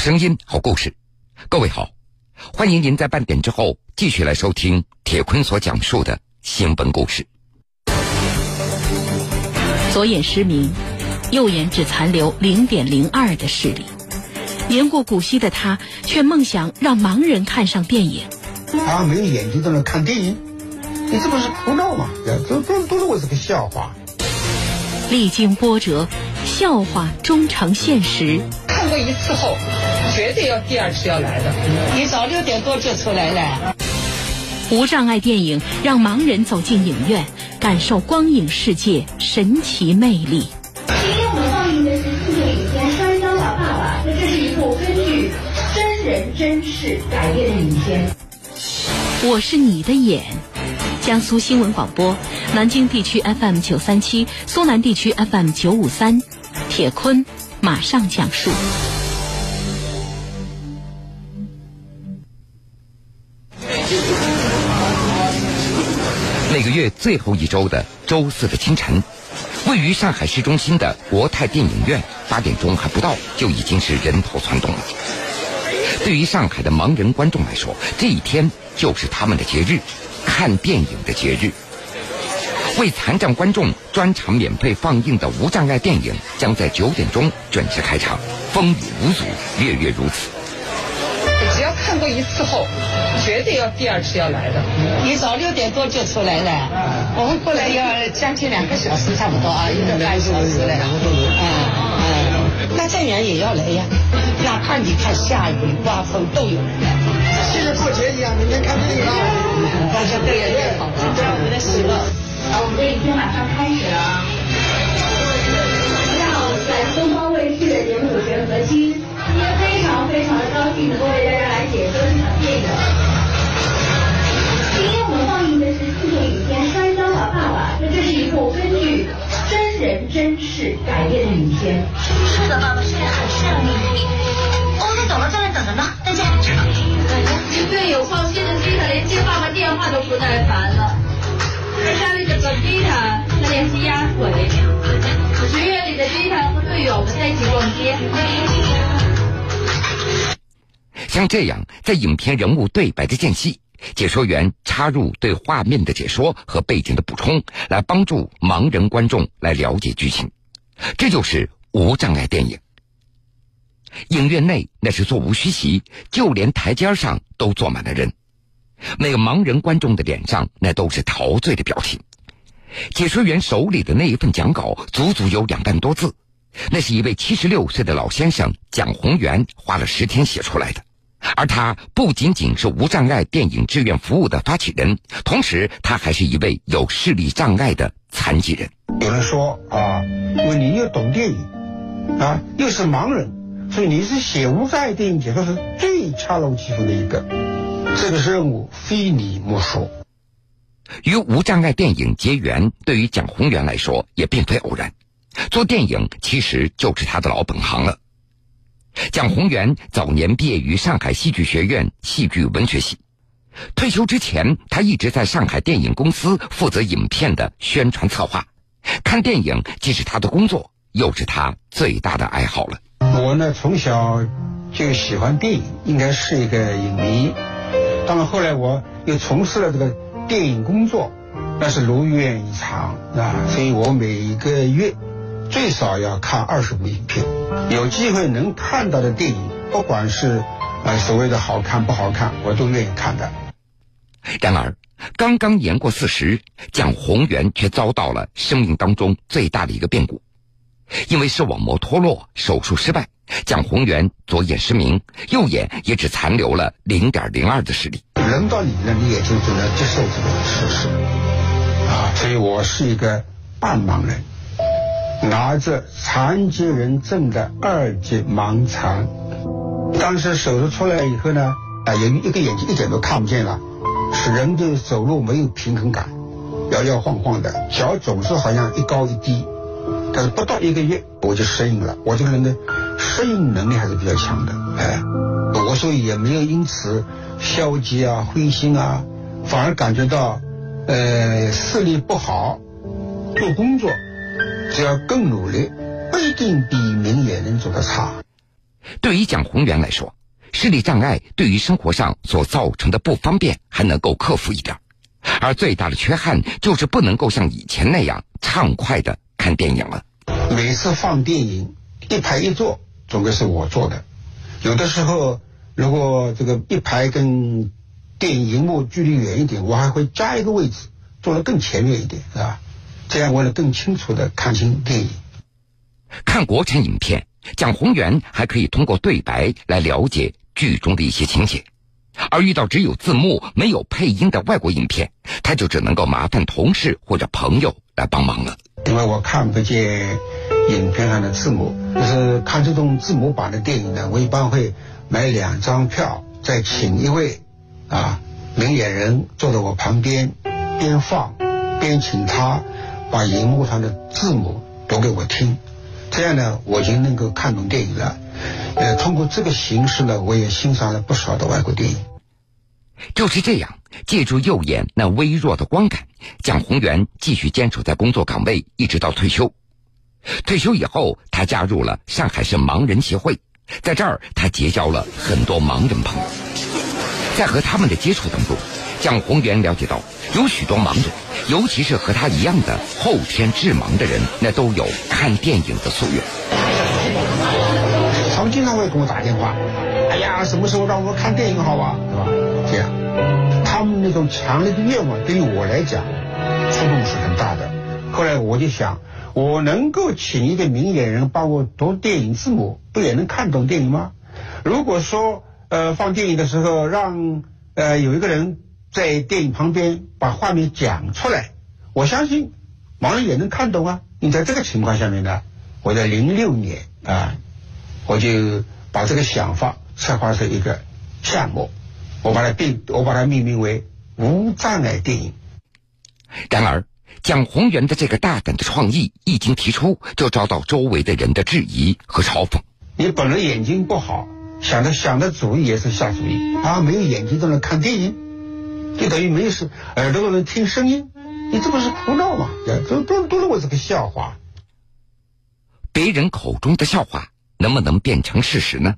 声音，好故事。各位好，欢迎您在半点之后继续来收听铁坤所讲述的新闻故事。左眼失明，右眼只残留零点零二的视力。年过古稀的他，却梦想让盲人看上电影。他没有眼睛都能看电影，你这不是胡闹吗？都都都是我这个笑话。历经波折，笑话终成现实。看过一次后，绝对要第二次要来的。你早六点多就出来了。无障碍电影让盲人走进影院，感受光影世界神奇魅力。今天我们放映的是四部影片《摔跤吧，爸爸》，那这是一部根据真人真事改编的影片。我是你的眼，江苏新闻广播，南京地区 FM 九三七，苏南地区 FM 九五三，铁坤马上讲述。月最后一周的周四的清晨，位于上海市中心的国泰电影院，八点钟还不到就已经是人头攒动了。对于上海的盲人观众来说，这一天就是他们的节日——看电影的节日。为残障观众专场免费放映的无障碍电影，将在九点钟准时开场，风雨无阻，月月如此。看过一次后，绝对要第二次要来的。你早六点多就出来了，我们过来要将近两个小时，差不多啊，一个半小时了。嗯嗯，那再远也要来呀，哪怕你看下雨刮风都有人来。现在过节一样，明天看电影了。大家对对好，这是我们的喜乐。啊，我们这一天马上开始了。大家好，我是来自东方卫视的节目主持人何欣，今天非常非常的高兴能够为大家来解说这场电影。今天我们放映的是四部影片《摔跤吧，爸爸》，那这是一部根据真人真事改编的影片。是的，爸爸，很顺利。哦，那走了，在那等着呢，再见。队友放心的机场连接爸爸电话都不耐烦了。在家里的本机场，他联系压腿。学院里的机场和队友们在一起逛街。像这样，在影片人物对白的间隙，解说员插入对画面的解说和背景的补充，来帮助盲人观众来了解剧情。这就是无障碍电影。影院内那是座无虚席，就连台阶上都坐满了人。每个盲人观众的脸上那都是陶醉的表情。解说员手里的那一份讲稿足足有两万多字，那是一位七十六岁的老先生蒋宏元花了十天写出来的。而他不仅仅是无障碍电影志愿服务的发起人，同时他还是一位有视力障碍的残疾人。有人说啊，因为你又懂电影，啊，又是盲人，所以你是写无障碍电影解说是最恰如其分的一个。这个任务非你莫属。与无障碍电影结缘，对于蒋宏元来说也并非偶然。做电影其实就是他的老本行了。蒋宏元早年毕业于上海戏剧学院戏剧文学系，退休之前，他一直在上海电影公司负责影片的宣传策划。看电影既是他的工作，又是他最大的爱好了。我呢，从小就喜欢电影，应该是一个影迷。当然，后来我又从事了这个电影工作，那是如愿以偿啊！所以我每一个月最少要看二十部影片。有机会能看到的电影，不管是呃所谓的好看不好看，我都愿意看的。然而，刚刚年过四十，蒋宏元却遭到了生命当中最大的一个变故，因为视网膜脱落，手术失败。蒋宏元左眼失明，右眼也只残留了零点零二的视力。轮到你了，你也就只能接受这个事实啊！所以我是一个半盲人，拿着残疾人证的二级盲残。当时手术出来以后呢，啊，有一个眼睛一点都看不见了，使人的走路没有平衡感，摇摇晃晃的，脚总是好像一高一低。但是不到一个月，我就适应了。我这个人的适应能力还是比较强的，哎，我所以也没有因此消极啊、灰心啊，反而感觉到，呃，视力不好，做工作只要更努力，不一定比明眼人做的差。对于蒋宏元来说，视力障碍对于生活上所造成的不方便还能够克服一点，而最大的缺憾就是不能够像以前那样畅快的看电影了。每次放电影，一排一坐，总归是我坐的。有的时候，如果这个一排跟电影荧幕距离远一点，我还会加一个位置，坐得更前面一点，是吧？这样为了更清楚的看清电影。看国产影片，蒋宏元还可以通过对白来了解剧中的一些情节，而遇到只有字幕没有配音的外国影片，他就只能够麻烦同事或者朋友来帮忙了。因为我看不见影片上的字幕，就是看这种字幕版的电影呢，我一般会买两张票，再请一位啊明眼人坐在我旁边，边放边请他把荧幕上的字幕读给我听。这样呢，我就能够看懂电影了。呃，通过这个形式呢，我也欣赏了不少的外国电影。就是这样，借助右眼那微弱的光感，蒋宏元继续坚守在工作岗位，一直到退休。退休以后，他加入了上海市盲人协会，在这儿他结交了很多盲人朋友。在和他们的接触当中，蒋宏元了解到，有许多盲人，尤其是和他一样的后天致盲的人，那都有看电影的夙愿。他们经常会给我打电话，哎呀，什么时候让我看电影好啊？是吧？这样，他们那种强烈的愿望，对于我来讲，触动是很大的。后来我就想，我能够请一个明眼人帮我读电影字幕，不也能看懂电影吗？如果说，呃，放电影的时候让呃有一个人在电影旁边把画面讲出来，我相信盲人也能看懂啊。你在这个情况下面呢，我在零六年啊，我就把这个想法策划成一个项目，我把它定，我把它命名为无障碍电影。然而，蒋宏元的这个大胆的创意一经提出，就遭到周围的人的质疑和嘲讽。你本来眼睛不好。想着想的主意也是下主意啊！没有眼睛都能看电影，就等于没有是耳朵都能听声音，你这不是胡闹吗？都都都认为是个笑话。别人口中的笑话能不能变成事实呢？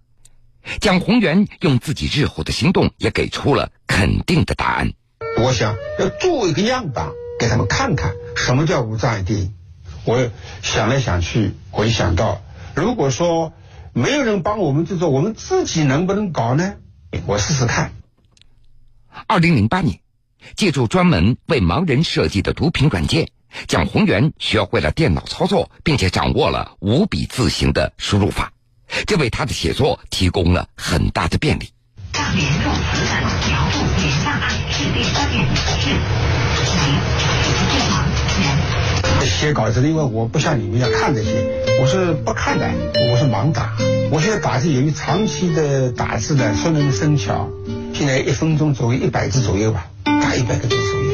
蒋宏元用自己日后的行动也给出了肯定的答案。我想要做一个样板给他们看看什么叫无障碍电影。我想来想去，我就想到，如果说。没有人帮我们制作，我们自己能不能搞呢？我试试看。二零零八年，借助专门为盲人设计的读屏软件，蒋宏元学会了电脑操作，并且掌握了五笔字形的输入法，这为他的写作提供了很大的便利。让联络词的描述点障碍是第三点是零，不盲人。写稿子，因为我不像你们要看这些，我是不看的，我是盲打。我现在打字，由于长期的打字呢，熟能生巧，现在一分钟左右一百字左右吧，打一百个字左右。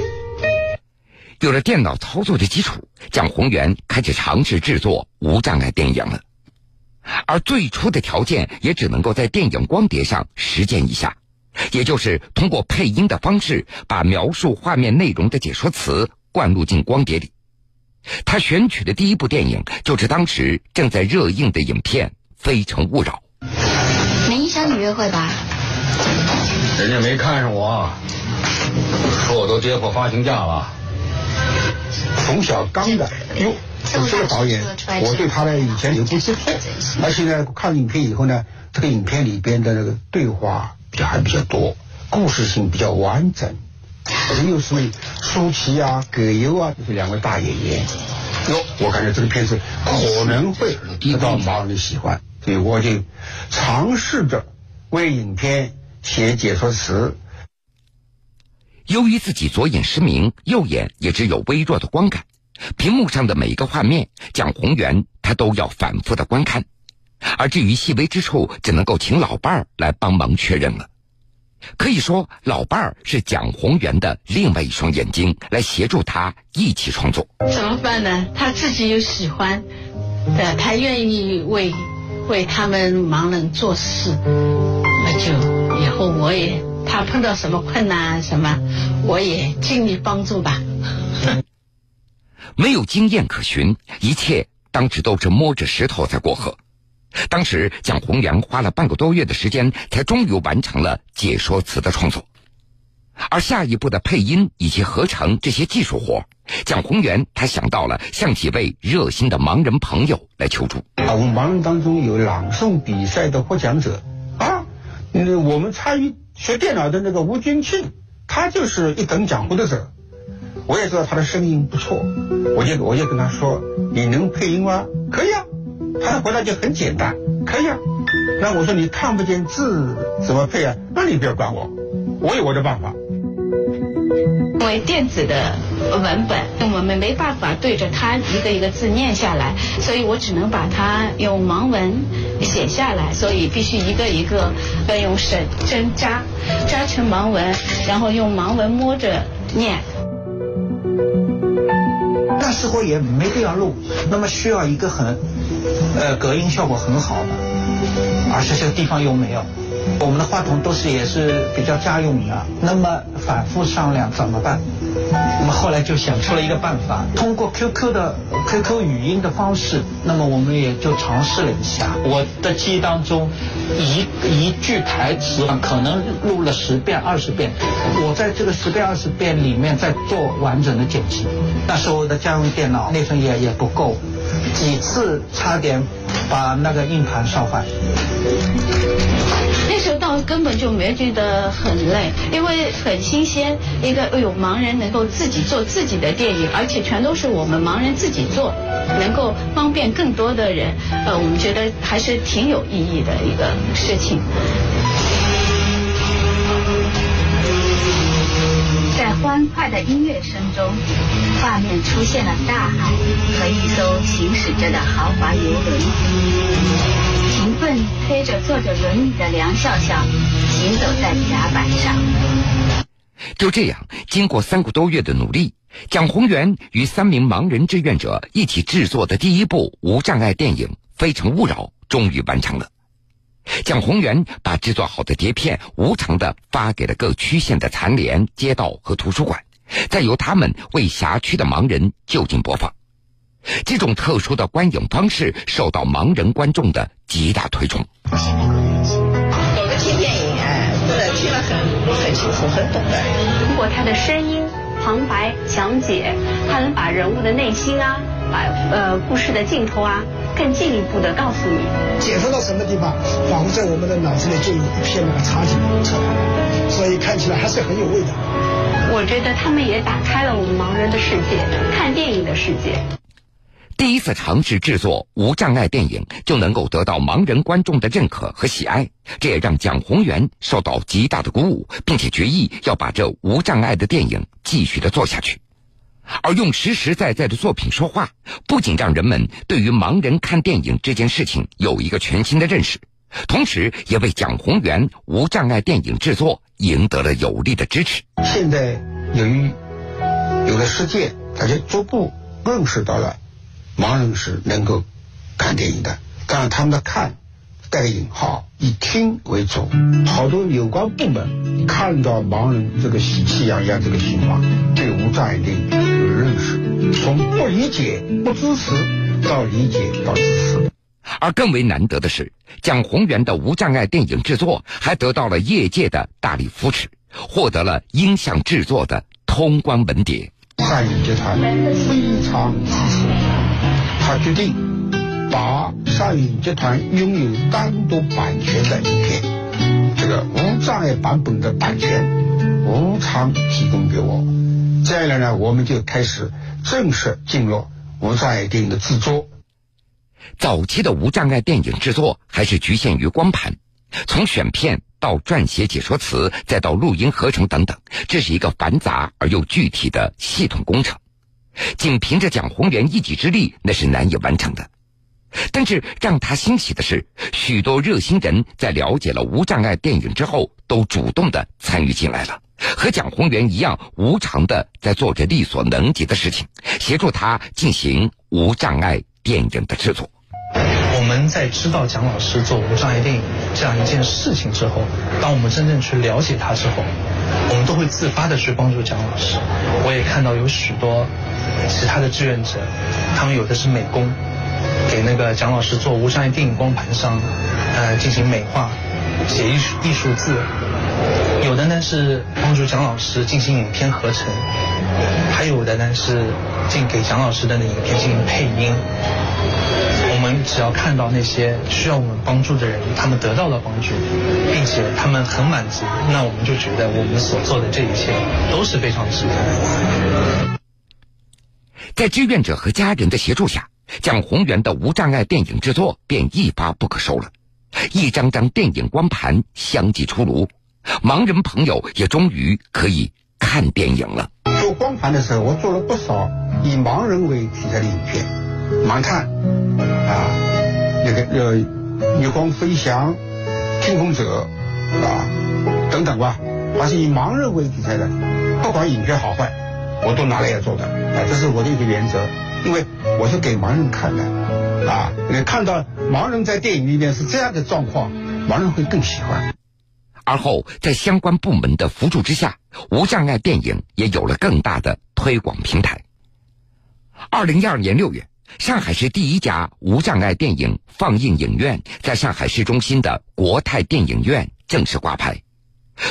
有了电脑操作的基础，蒋宏元开始尝试制作无障碍电影了。而最初的条件也只能够在电影光碟上实践一下，也就是通过配音的方式，把描述画面内容的解说词灌入进光碟里。他选取的第一部电影就是当时正在热映的影片《非诚勿扰》。没影响你约会吧？人家没看上我，说我都跌破发行价了。冯小刚的，哟，这个导演，我对他的以前有不知错，而且呢，看影片以后呢，这个影片里边的那个对话比较还比较多，故事性比较完整。又是舒淇啊、葛优啊，这是两位大演员。哟，我感觉这个片子可能会得到盲人的喜欢，所以我就尝试着为影片写解说词。由于自己左眼失明，右眼也只有微弱的光感，屏幕上的每一个画面，蒋宏元他都要反复的观看，而至于细微之处，只能够请老伴儿来帮忙确认了。可以说，老伴儿是蒋宏元的另外一双眼睛，来协助他一起创作。怎么办呢？他自己又喜欢，对，他愿意为为他们盲人做事，那就以后我也他碰到什么困难什么，我也尽力帮助吧。没有经验可循，一切当时都是摸着石头在过河。当时蒋洪良花了半个多月的时间，才终于完成了解说词的创作。而下一步的配音以及合成这些技术活，蒋宏元他想到了向几位热心的盲人朋友来求助。啊，我们盲人当中有朗诵比赛的获奖者啊，嗯，我们参与学电脑的那个吴军庆，他就是一等奖获得者。我也知道他的声音不错，我就我就跟他说：“你能配音吗？”可以啊。他的回答就很简单：“可以啊。”那我说：“你看不见字怎么配啊？”那你不要管我，我有我的办法。因为电子的文本，我们没办法对着它一个一个字念下来，所以我只能把它用盲文写下来，所以必须一个一个要用绳针扎，扎成盲文，然后用盲文摸着念。那时候也没必要录，那么需要一个很，呃，隔音效果很好的，而且这个地方又没有。我们的话筒都是也是比较家用的，那么反复商量怎么办？后来就想出了一个办法，通过 QQ 的 QQ 语音的方式，那么我们也就尝试了一下。我的记忆当中，一一句台词可能录了十遍二十遍，我在这个十遍二十遍里面在做完整的剪辑。那时候的家用电脑内存也也不够，几次差点把那个硬盘烧坏。那时候倒根本就没觉得很累，因为很新鲜。一个哎呦，盲人能够自己做自己的电影，而且全都是我们盲人自己做，能够方便更多的人。呃，我们觉得还是挺有意义的一个事情。在欢快的音乐声中，面出现了大海和一艘行驶着的豪华游轮。勤奋推着坐着轮椅的梁笑笑行走在甲板上。就这样，经过三个多月的努力，蒋宏元与三名盲人志愿者一起制作的第一部无障碍电影《非诚勿扰》终于完成了。蒋宏元把制作好的碟片无偿的发给了各区县的残联、街道和图书馆，再由他们为辖区的盲人就近播放。这种特殊的观影方式受到盲人观众的极大推崇。有的听电影，哎，听了很很清楚，很懂的。通过他的声音、旁白、讲解，他能把人物的内心啊，把呃故事的镜头啊，更进一步的告诉你。解说到什么地方，仿佛在我们的脑子里就有一片那个场景出来，所以看起来还是很有味道。我觉得他们也打开了我们盲人的世界，看电影的世界。第一次尝试制作无障碍电影，就能够得到盲人观众的认可和喜爱，这也让蒋宏元受到极大的鼓舞，并且决意要把这无障碍的电影继续的做下去。而用实实在在的作品说话，不仅让人们对于盲人看电影这件事情有一个全新的认识，同时也为蒋宏元无障碍电影制作赢得了有力的支持。现在由于有了世界，大家逐步认识到了。盲人是能够看电影的，当然他们的看带个引号，以听为主。好多有关部门看到盲人这个喜气洋洋这个情况，对无障碍电影有认识，从不理解、不支持到理解到支持。而更为难得的是，蒋宏元的无障碍电影制作还得到了业界的大力扶持，获得了音像制作的通关文牒。上影集团非常支持。他决定把上影集团拥有单独版权的影片，这个无障碍版本的版权无偿提供给我。这样来呢，我们就开始正式进入无障碍电影的制作。早期的无障碍电影制作还是局限于光盘，从选片到撰写解说词，再到录音合成等等，这是一个繁杂而又具体的系统工程。仅凭着蒋宏元一己之力，那是难以完成的。但是让他欣喜的是，许多热心人在了解了无障碍电影之后，都主动的参与进来了，和蒋宏元一样，无偿的在做着力所能及的事情，协助他进行无障碍电影的制作。我们在知道蒋老师做无障碍电影这样一件事情之后，当我们真正去了解他之后，我们都会自发的去帮助蒋老师。我也看到有许多其他的志愿者，他们有的是美工，给那个蒋老师做无障碍电影光盘上，呃，进行美化，写艺术艺术字。有的呢是帮助蒋老师进行影片合成，还有的呢是进给蒋老师的那影片进行配音。我们只要看到那些需要我们帮助的人，他们得到了帮助，并且他们很满足，那我们就觉得我们所做的这一切都是非常值得。在志愿者和家人的协助下，蒋宏元的无障碍电影制作便一发不可收了。一张张电影光盘相继出炉，盲人朋友也终于可以看电影了。做光盘的时候，我做了不少以盲人为题材的影片，盲探啊，那个呃，月光飞翔、天空者啊等等吧，凡是以盲人为题材的，不管影片好坏，我都拿来要做的啊，这是我的一个原则，因为我是给盲人看的啊，你看到盲人在电影里面是这样的状况，盲人会更喜欢。而后，在相关部门的扶助之下，无障碍电影也有了更大的推广平台。二零一二年六月，上海市第一家无障碍电影放映影院在上海市中心的国泰电影院正式挂牌。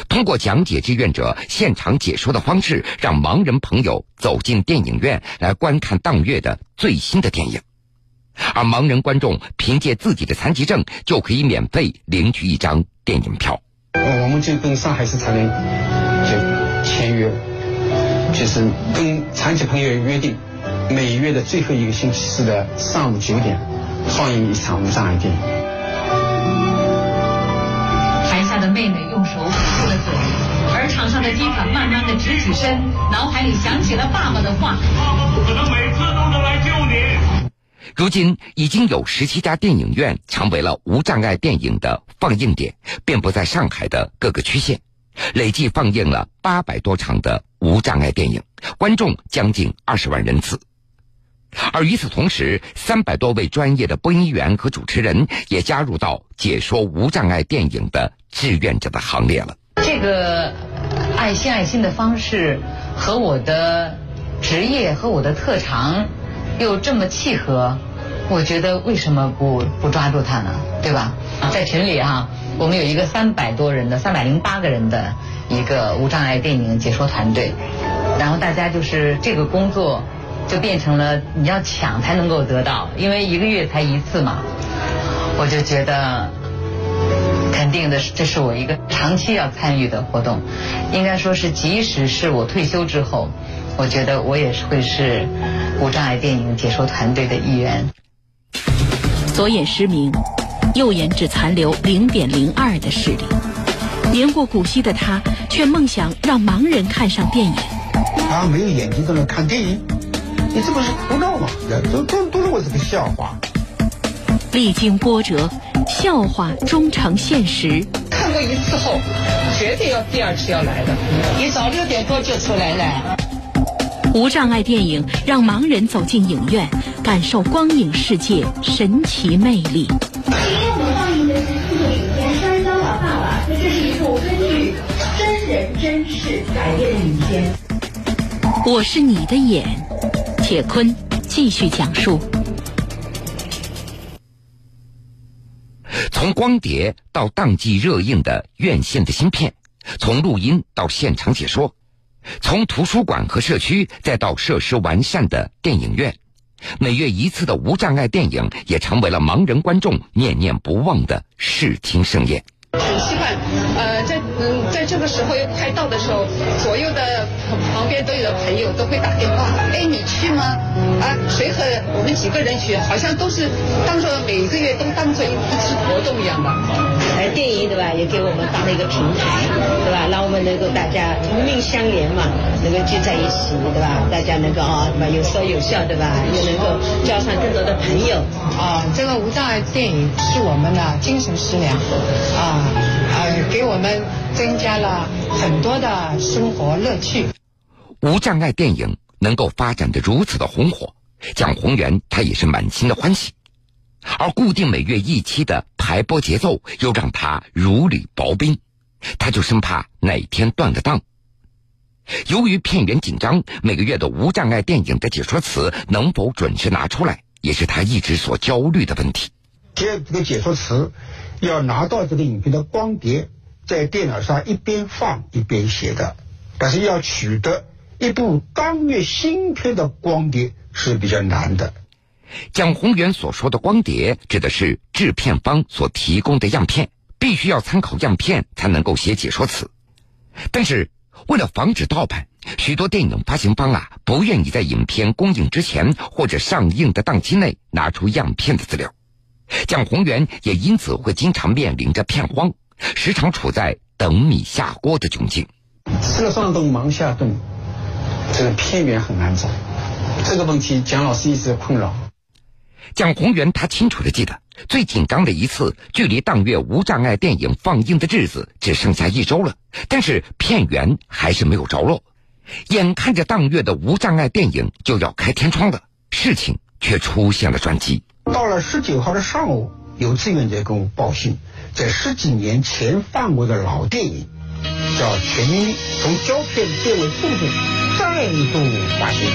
通过讲解志愿者现场解说的方式，让盲人朋友走进电影院来观看当月的最新的电影，而盲人观众凭借自己的残疾证就可以免费领取一张电影票。就跟上海市残联就签约，就是跟残疾朋友约定，每月的最后一个星期四的上午九点放映一场无障碍电影。台下的妹妹用手捂住了嘴，而场上的基塔慢慢的直起身，脑海里想起了爸爸的话：“爸爸不可能每次都能来救你。”如今已经有十七家电影院成为了无障碍电影的放映点，遍布在上海的各个区县，累计放映了八百多场的无障碍电影，观众将近二十万人次。而与此同时，三百多位专业的播音员和主持人也加入到解说无障碍电影的志愿者的行列了。这个爱心爱心的方式和我的职业和我的特长。又这么契合，我觉得为什么不不抓住它呢？对吧？在群里哈，我们有一个三百多人的、三百零八个人的一个无障碍电影解说团队，然后大家就是这个工作就变成了你要抢才能够得到，因为一个月才一次嘛。我就觉得肯定的是，这是我一个长期要参与的活动，应该说是即使是我退休之后。我觉得我也是会是无障碍电影解说团队的一员。左眼失明，右眼只残留零点零二的视力。年过古稀的他，却梦想让盲人看上电影。他，没有眼睛都能看电影？你这不是胡闹吗？都都都是我这个笑话。历经波折，笑话终成现实。看过一次后，绝对要第二次要来的。你早六点多就出来了。无障碍电影让盲人走进影院，感受光影世界神奇魅力。《摔跤吧，爸爸》，这是一部根据真人真事改编的影片。我是你的眼，铁坤继续讲述。从光碟到当季热映的院线的芯片，从录音到现场解说。从图书馆和社区，再到设施完善的电影院，每月一次的无障碍电影也成为了盲人观众念念不忘的视听盛宴。很期盼，呃，在嗯，在这个时候又快到的时候，左右的旁边都有的朋友都会打电话，哎，你去吗？啊，谁和我们几个人去？好像都是当做每个月都当做一次活动一样的。哎，电影对吧，也给我们当了一个平台，对吧？让我们能够大家同命相连嘛，能够聚在一起，对吧？大家能够啊，对吧？有说有笑，对吧？又能够交上更多的朋友。啊，这个无障碍电影是我们的精神食粮，啊。呃，给我们增加了很多的生活乐趣。无障碍电影能够发展的如此的红火，蒋宏元他也是满心的欢喜。而固定每月一期的排播节奏又让他如履薄冰，他就生怕哪天断了档。由于片源紧张，每个月的无障碍电影的解说词能否准时拿出来，也是他一直所焦虑的问题。接这个解说词，要拿到这个影片的光碟，在电脑上一边放一边写的，但是要取得一部当月新片的光碟是比较难的。蒋宏元所说的光碟，指的是制片方所提供的样片，必须要参考样片才能够写解说词。但是为了防止盗版，许多电影发行方啊不愿意在影片公映之前或者上映的档期内拿出样片的资料。蒋宏元也因此会经常面临着片荒，时常处在等米下锅的窘境。吃了上顿忙下顿，这个片源很难找，这个问题蒋老师一直困扰。蒋宏元他清楚的记得，最紧张的一次，距离当月无障碍电影放映的日子只剩下一周了，但是片源还是没有着落。眼看着当月的无障碍电影就要开天窗了，事情却出现了转机。到了十九号的上午，有志愿者跟我报信，在十几年前放过的老电影，叫《全民》，从胶片变为数字，再度发行。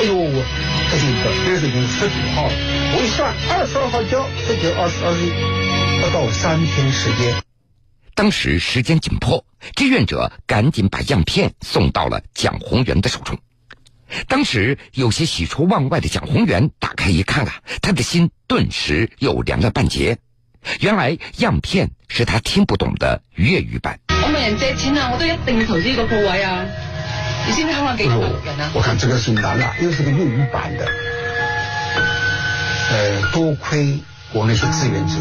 哎呦，我这是一个，这是已经十九号了。我一算，二十二号交，十九、二十、二十一，不到三天时间。当时时间紧迫，志愿者赶紧把样片送到了蒋宏元的手中。当时有些喜出望外的蒋宏元打开一看啊，他的心顿时又凉了半截。原来样片是他听不懂的粤语版。我问人借钱啊，我都一定要投資個鋪位啊！你知唔知香港幾多人啊？我看这个是难了，又是个粤语版的。呃，多亏我那些志愿者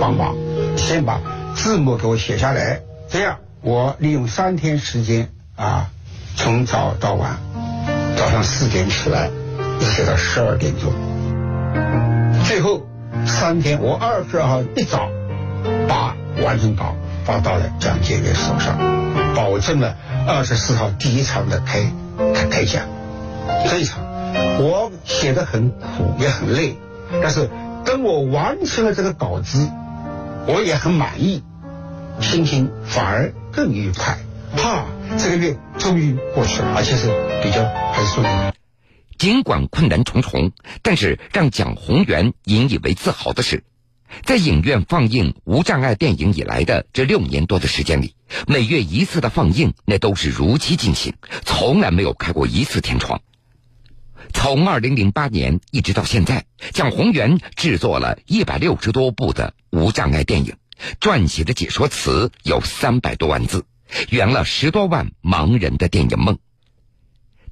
帮忙，先把字幕给我写下来，这样我利用三天时间啊，从早到晚，早上四点起来，写到十二点钟，最后三天我二十二号一早把完成稿发到了蒋介石手上，保证了二十四号第一场的开开开讲，这一场我写的很苦也很累，但是等我完成了这个稿子，我也很满意，心情反而更愉快。哈，这个月终于过去了，而且是比较还是顺利。尽管困难重重，但是让蒋宏元引以为自豪的是，在影院放映无障碍电影以来的这六年多的时间里，每月一次的放映，那都是如期进行，从来没有开过一次天窗。从二零零八年一直到现在，蒋宏元制作了一百六十多部的无障碍电影，撰写的解说词有三百多万字，圆了十多万盲人的电影梦。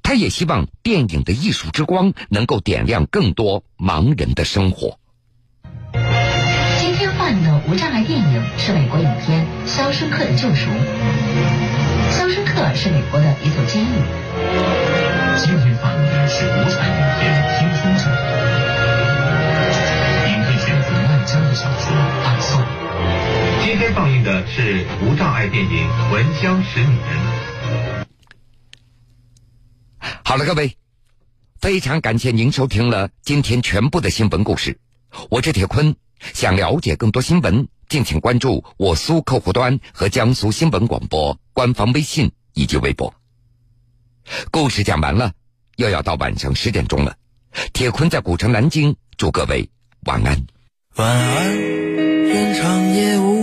他也希望电影的艺术之光能够点亮更多盲人的生活。今天放映的无障碍电影是美国影片《肖申克的救赎》。肖申克是美国的一座监狱。今天放映的是无产影片《听书者》。影片选自万江的小说《。今天放映的是无障碍电影《闻香识女人》。好了，各位，非常感谢您收听了今天全部的新闻故事。我是铁坤，想了解更多新闻，敬请关注我苏客户端和江苏新闻广播官方微信以及微博。故事讲完了，又要到晚上十点钟了。铁坤在古城南京，祝各位晚安。晚安，愿长夜无。